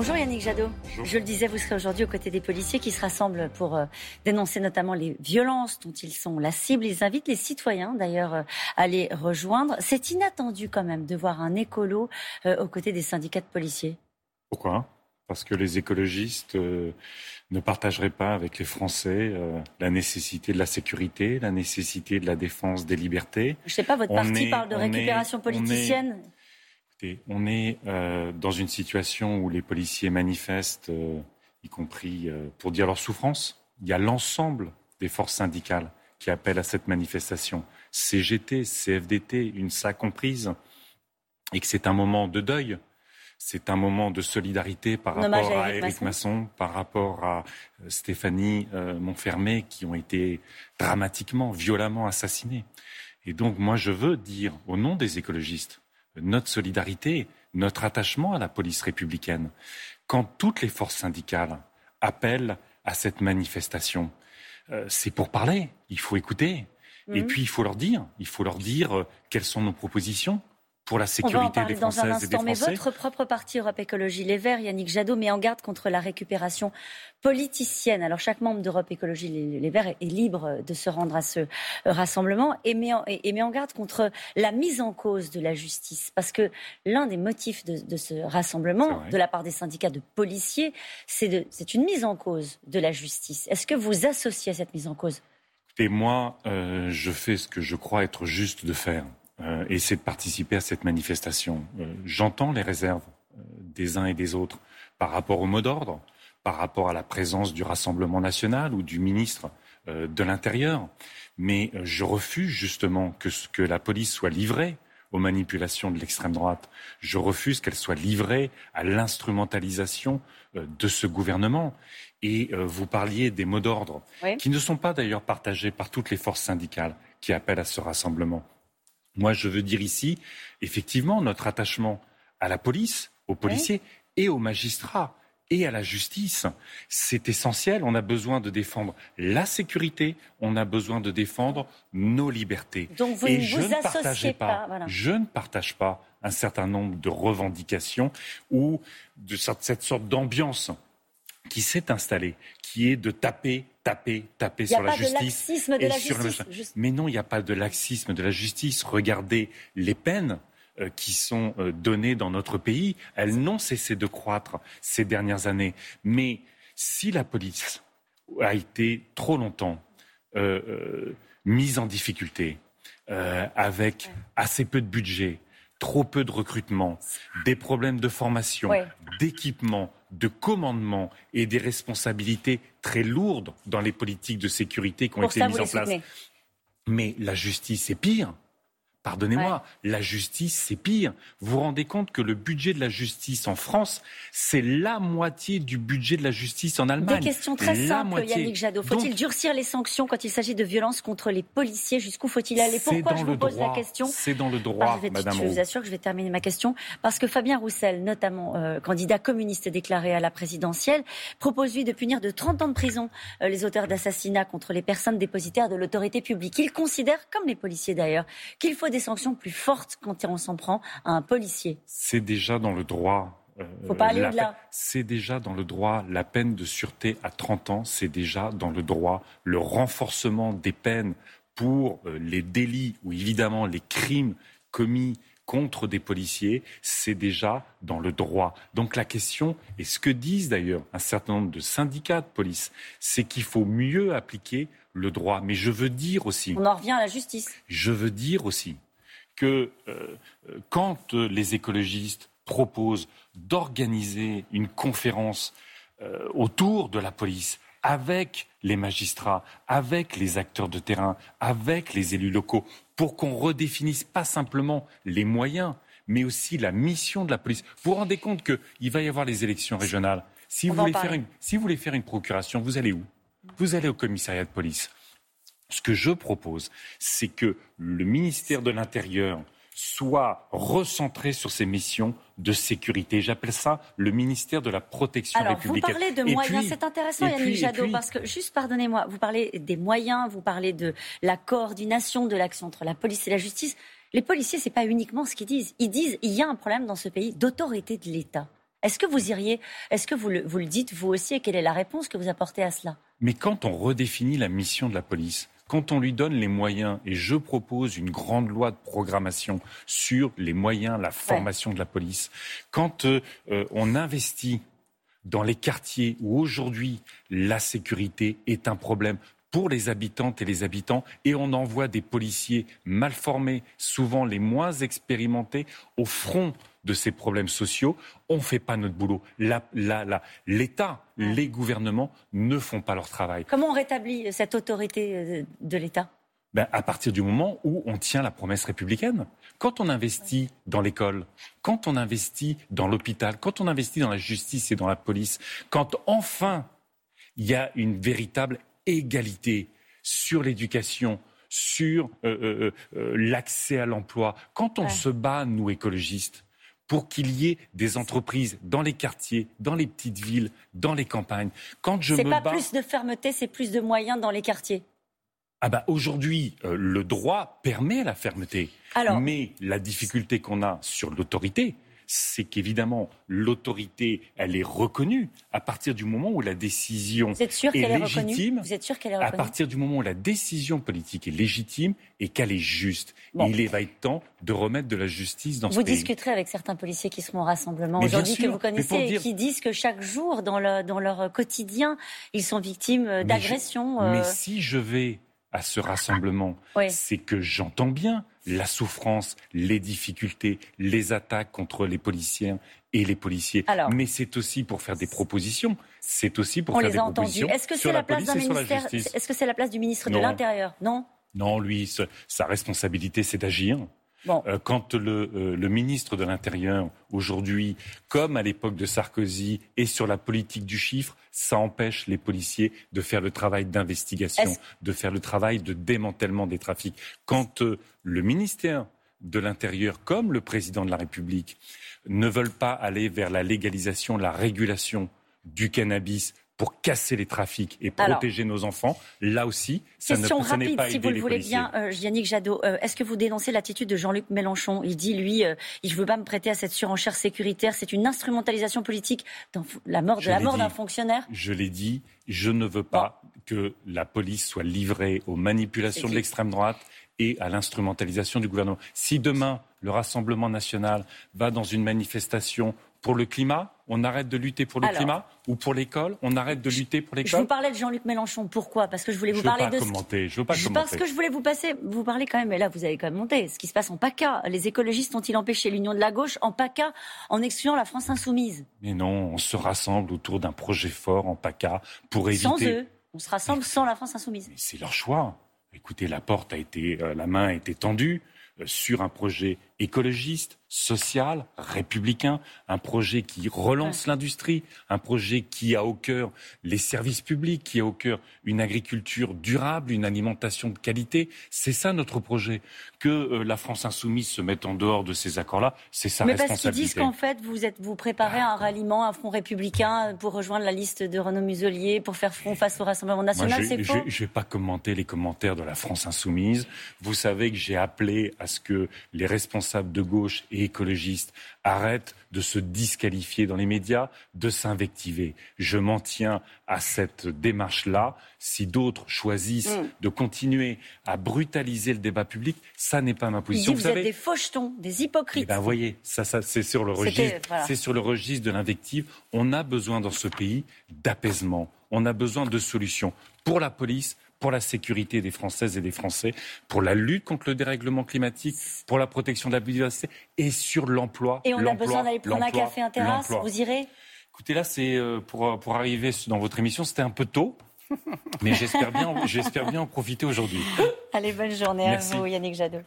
Bonjour Yannick Jadot. Je le disais, vous serez aujourd'hui aux côtés des policiers qui se rassemblent pour euh, dénoncer notamment les violences dont ils sont la cible. Ils invitent les citoyens d'ailleurs euh, à les rejoindre. C'est inattendu quand même de voir un écolo euh, aux côtés des syndicats de policiers. Pourquoi? Parce que les écologistes ne partageraient pas avec les Français la nécessité de la sécurité, la nécessité de la défense des libertés. Je ne sais pas, votre parti parle de récupération politicienne on est euh, dans une situation où les policiers manifestent, euh, y compris euh, pour dire leur souffrance. Il y a l'ensemble des forces syndicales qui appellent à cette manifestation. CGT, CFDT, une ça comprise, et que c'est un moment de deuil. C'est un moment de solidarité par rapport à, Éric Masson. par rapport à Stéphanie Montfermé, qui ont été dramatiquement, violemment assassinés. Et donc, moi, je veux dire, au nom des écologistes, notre solidarité, notre attachement à la police républicaine. Quand toutes les forces syndicales appellent à cette manifestation, euh, c'est pour parler, il faut écouter. Et mhm. puis il faut leur dire, il faut leur dire euh, quelles sont nos propositions, pour la sécurité des Françaises dans un instant, Mais votre propre parti Europe Écologie Les Verts, Yannick Jadot, met en garde contre la récupération politicienne. Alors chaque membre d'Europe Écologie Les Verts est libre de se rendre à ce rassemblement et met en, et met en garde contre la mise en cause de la justice. Parce que l'un des motifs de, ce rassemblement, de la part des syndicats de policiers, c'est une mise en cause de la justice. Est-ce que vous associez à cette mise en cause? Et moi, euh, je fais ce que je crois être juste de faire. Euh, et c'est de participer à cette manifestation. Euh, j'entends les réserves euh, des uns et des autres par rapport au mot d'ordre, par rapport à la présence du Rassemblement national ou du ministre de l'Intérieur, mais je refuse justement que, que la police soit livrée aux manipulations de l'extrême droite. Je refuse qu'elle soit livrée à l'instrumentalisation de ce gouvernement. Et vous parliez des mots d'ordre, qui ne sont pas d'ailleurs partagés par toutes les forces syndicales qui appellent à ce rassemblement. Moi, je veux dire ici, effectivement, notre attachement à la police, aux policiers et aux magistrats et à la justice. C'est essentiel. On a besoin de défendre la sécurité, on a besoin de défendre nos libertés. Donc vous et ne je vous ne partageais pas, je ne partage pas un certain nombre de revendications ou de cette sorte d'ambiance qui s'est installée, qui est de taper taper, taper sur la justice. De la justice. Mais non, il n'y a pas de laxisme de la justice. Regardez les peines euh, qui sont euh, données dans notre pays. Elles n'ont cessé de croître ces dernières années. Mais si la police a été trop longtemps euh, mise en difficulté, avec assez peu de budget, trop peu de recrutement, des problèmes de formation, d'équipement, de commandement et des responsabilités très lourdes dans les politiques de sécurité qui ont été mises en place. Mais la justice est pire. Pardonnez-moi, la justice, c'est pire. Vous vous rendez compte que le budget de la justice en France, c'est la moitié du budget de la justice en Allemagne. Des questions très simples, Yannick Jadot. Faut-il durcir les sanctions quand il s'agit de violences contre les policiers? Jusqu'où faut-il aller? Pourquoi je vous pose la question? C'est dans le droit, Madame Je vous assure que je vais terminer ma question. Parce que Fabien Roussel, notamment euh, candidat communiste déclaré à la présidentielle, propose, lui, de punir de 30 ans de prison euh, les auteurs d'assassinats contre les personnes dépositaires de l'autorité publique. Il considère, comme les policiers d'ailleurs, qu'il faut des sanctions plus fortes quand on s'en prend à un policier. C'est déjà dans le droit. Euh, faut pas aller au-delà. C'est déjà dans le droit. La peine de sûreté à 30 ans, c'est déjà dans le droit. Le renforcement des peines pour euh, les délits ou évidemment les crimes commis contre des policiers, c'est déjà dans le droit. Donc la question, et ce que disent d'ailleurs un certain nombre de syndicats de police, c'est qu'il faut mieux appliquer le droit. Mais je veux dire aussi. On en revient à la justice. Je veux dire aussi que euh, quand les écologistes proposent d'organiser une conférence euh, autour de la police, avec les magistrats, avec les acteurs de terrain, avec les élus locaux, pour qu'on redéfinisse pas simplement les moyens, mais aussi la mission de la police. Vous vous rendez compte qu'il va y avoir les élections régionales. Si vous, voulez faire une, si vous voulez faire une procuration, vous allez où? Vous allez au commissariat de police. Ce que je propose, c'est que le ministère de l'Intérieur soit recentré sur ses missions de sécurité. J'appelle ça le ministère de la protection Alors, républicaine. Vous parlez de moyens, c'est intéressant Yannick Jadot, parce que, juste pardonnez-moi, vous parlez des moyens, vous parlez de la coordination de l'action entre la police et la justice. Les policiers, ce n'est pas uniquement ce qu'ils disent. Ils disent il y a un problème dans ce pays d'autorité de l'État. Est-ce que vous iriez, est-ce que vous le, vous le dites vous aussi et quelle est la réponse que vous apportez à cela? Mais quand on redéfinit la mission de la police, quand on lui donne les moyens, et je propose une grande loi de programmation sur les moyens, la formation de la police, quand euh, euh, on investit dans les quartiers où aujourd'hui la sécurité est un problème pour les habitantes et les habitants et on envoie des policiers mal formés, souvent les moins expérimentés, au front de ces problèmes sociaux, on ne fait pas notre boulot. L'État, les gouvernements ne font pas leur travail. Comment on rétablit cette autorité euh, de l'État? Ben, à partir du moment où on tient la promesse républicaine. Quand on investit dans l'école, quand on investit dans l'hôpital, quand on investit dans la justice et dans la police, quand enfin il y a une véritable égalité sur l'éducation, sur euh, euh, l'accès à l'emploi, quand on se bat, nous écologistes, pour qu'il y ait des entreprises dans les quartiers, dans les petites villes, dans les campagnes. Quand je me pas plus de fermeté, c'est plus de moyens dans les quartiers. Ah bah aujourd'hui, euh, le droit permet la fermeté. Mais la difficulté qu'on a sur l'autorité, c'est qu'évidemment, l'autorité, elle est reconnue à partir du moment où la décision est, légitime. Vous êtes sûr qu'elle est reconnue À partir du moment où la décision politique est légitime et qu'elle est juste. il va être temps de remettre de la justice dans ce pays. Vous discuterez avec certains policiers qui seront au rassemblement aujourd'hui que vous connaissez et qui disent que chaque jour, dans, dans, leur quotidien, ils sont victimes d'agressions. Mais, euh. si je vais à ce rassemblement, c'est que j'entends bien la souffrance, les difficultés, les attaques contre les policiers et les policiers. Mais c'est aussi pour faire des propositions. C'est aussi pour faire des propositions. Est-ce que c'est la, place d'un ministère Est-ce que c'est la place du ministre de l'Intérieur? Non? Non, lui, sa responsabilité, c'est d'agir. Euh, quand le, euh, le, ministre de l'Intérieur, aujourd'hui, comme à l'époque de Sarkozy, est sur la politique du chiffre, ça empêche les policiers de faire le travail d'investigation, de faire le travail de démantèlement des trafics. Quand euh, le ministère de l'Intérieur, comme le président de la République, ne veulent pas aller vers la légalisation, la régulation du cannabis pour casser les trafics et protéger nos enfants. Là aussi, ça ne, rapide, pas si vous le voulez bien, euh, Yannick Jadot. Euh, est-ce que vous dénoncez l'attitude de Jean-Luc Mélenchon? Il dit, lui, euh, il ne veut pas me prêter à cette surenchère sécuritaire. C'est une instrumentalisation politique dans la mort de la mort d'un fonctionnaire? Je l'ai dit, je ne veux pas que la police soit livrée aux manipulations de l'extrême droite et à l'instrumentalisation du gouvernement. Si demain, le Rassemblement national va dans une manifestation pour le climat, on arrête de lutter pour le climat ou pour l'école, on arrête de lutter pour l'école. Je vous parlais de Jean-Luc Mélenchon. Pourquoi? Parce que je voulais vous parler de. Commenter. Je veux pas commenter. Parce que je voulais vous passer, vous parler quand même. Et là, vous avez quand même monté. Ce qui se passe en PACA. Les écologistes ont-ils empêché l'union de la gauche en PACA en excluant la France insoumise? Mais non, on se rassemble autour d'un projet fort en PACA pour éviter. Sans eux, on se rassemble sans la France insoumise. C'est leur choix. Écoutez, la porte a été, euh, la main a été tendue euh, sur un projet écologiste, social, républicain, un projet qui relance l'industrie, un projet qui a au cœur les services publics, qui a au cœur une agriculture durable, une alimentation de qualité. C'est ça notre projet. Que euh, la France insoumise se mette en dehors de ces accords-là, c'est sa Mais responsabilité. parce qu'ils disent qu'en fait, vous, êtes, vous préparez un ralliement, un front républicain pour rejoindre la liste de Renaud Muselier, pour faire front face au Rassemblement national, c'est faux Je ne vais pas commenter les commentaires de la France insoumise. Vous savez que j'ai appelé à ce que les responsables de gauche et écologistes arrêtent de se disqualifier dans les médias, de s'invectiver. Je m'en tiens à cette démarche-là. Si d'autres choisissent mm. de continuer à brutaliser le débat public, ça n'est pas ma position. vous, êtes des fauchetons, des hypocrites. Eh ben, voyez, ça, ça c'est sur le registre, c'est sur le registre de l'invective. On a besoin dans ce pays d'apaisement. On a besoin de solutions pour la police, pour la sécurité des Françaises et des Français, pour la lutte contre le dérèglement climatique, pour la protection de la biodiversité et sur l'emploi. Et on a besoin d'aller prendre un café, un terrasse, vous irez? Écoutez, là, c'est euh, pour, pour arriver dans votre émission, c'était un peu tôt. Mais j'espère bien, j'espère bien en profiter aujourd'hui. Allez, bonne journée à vous, Yannick Jadot.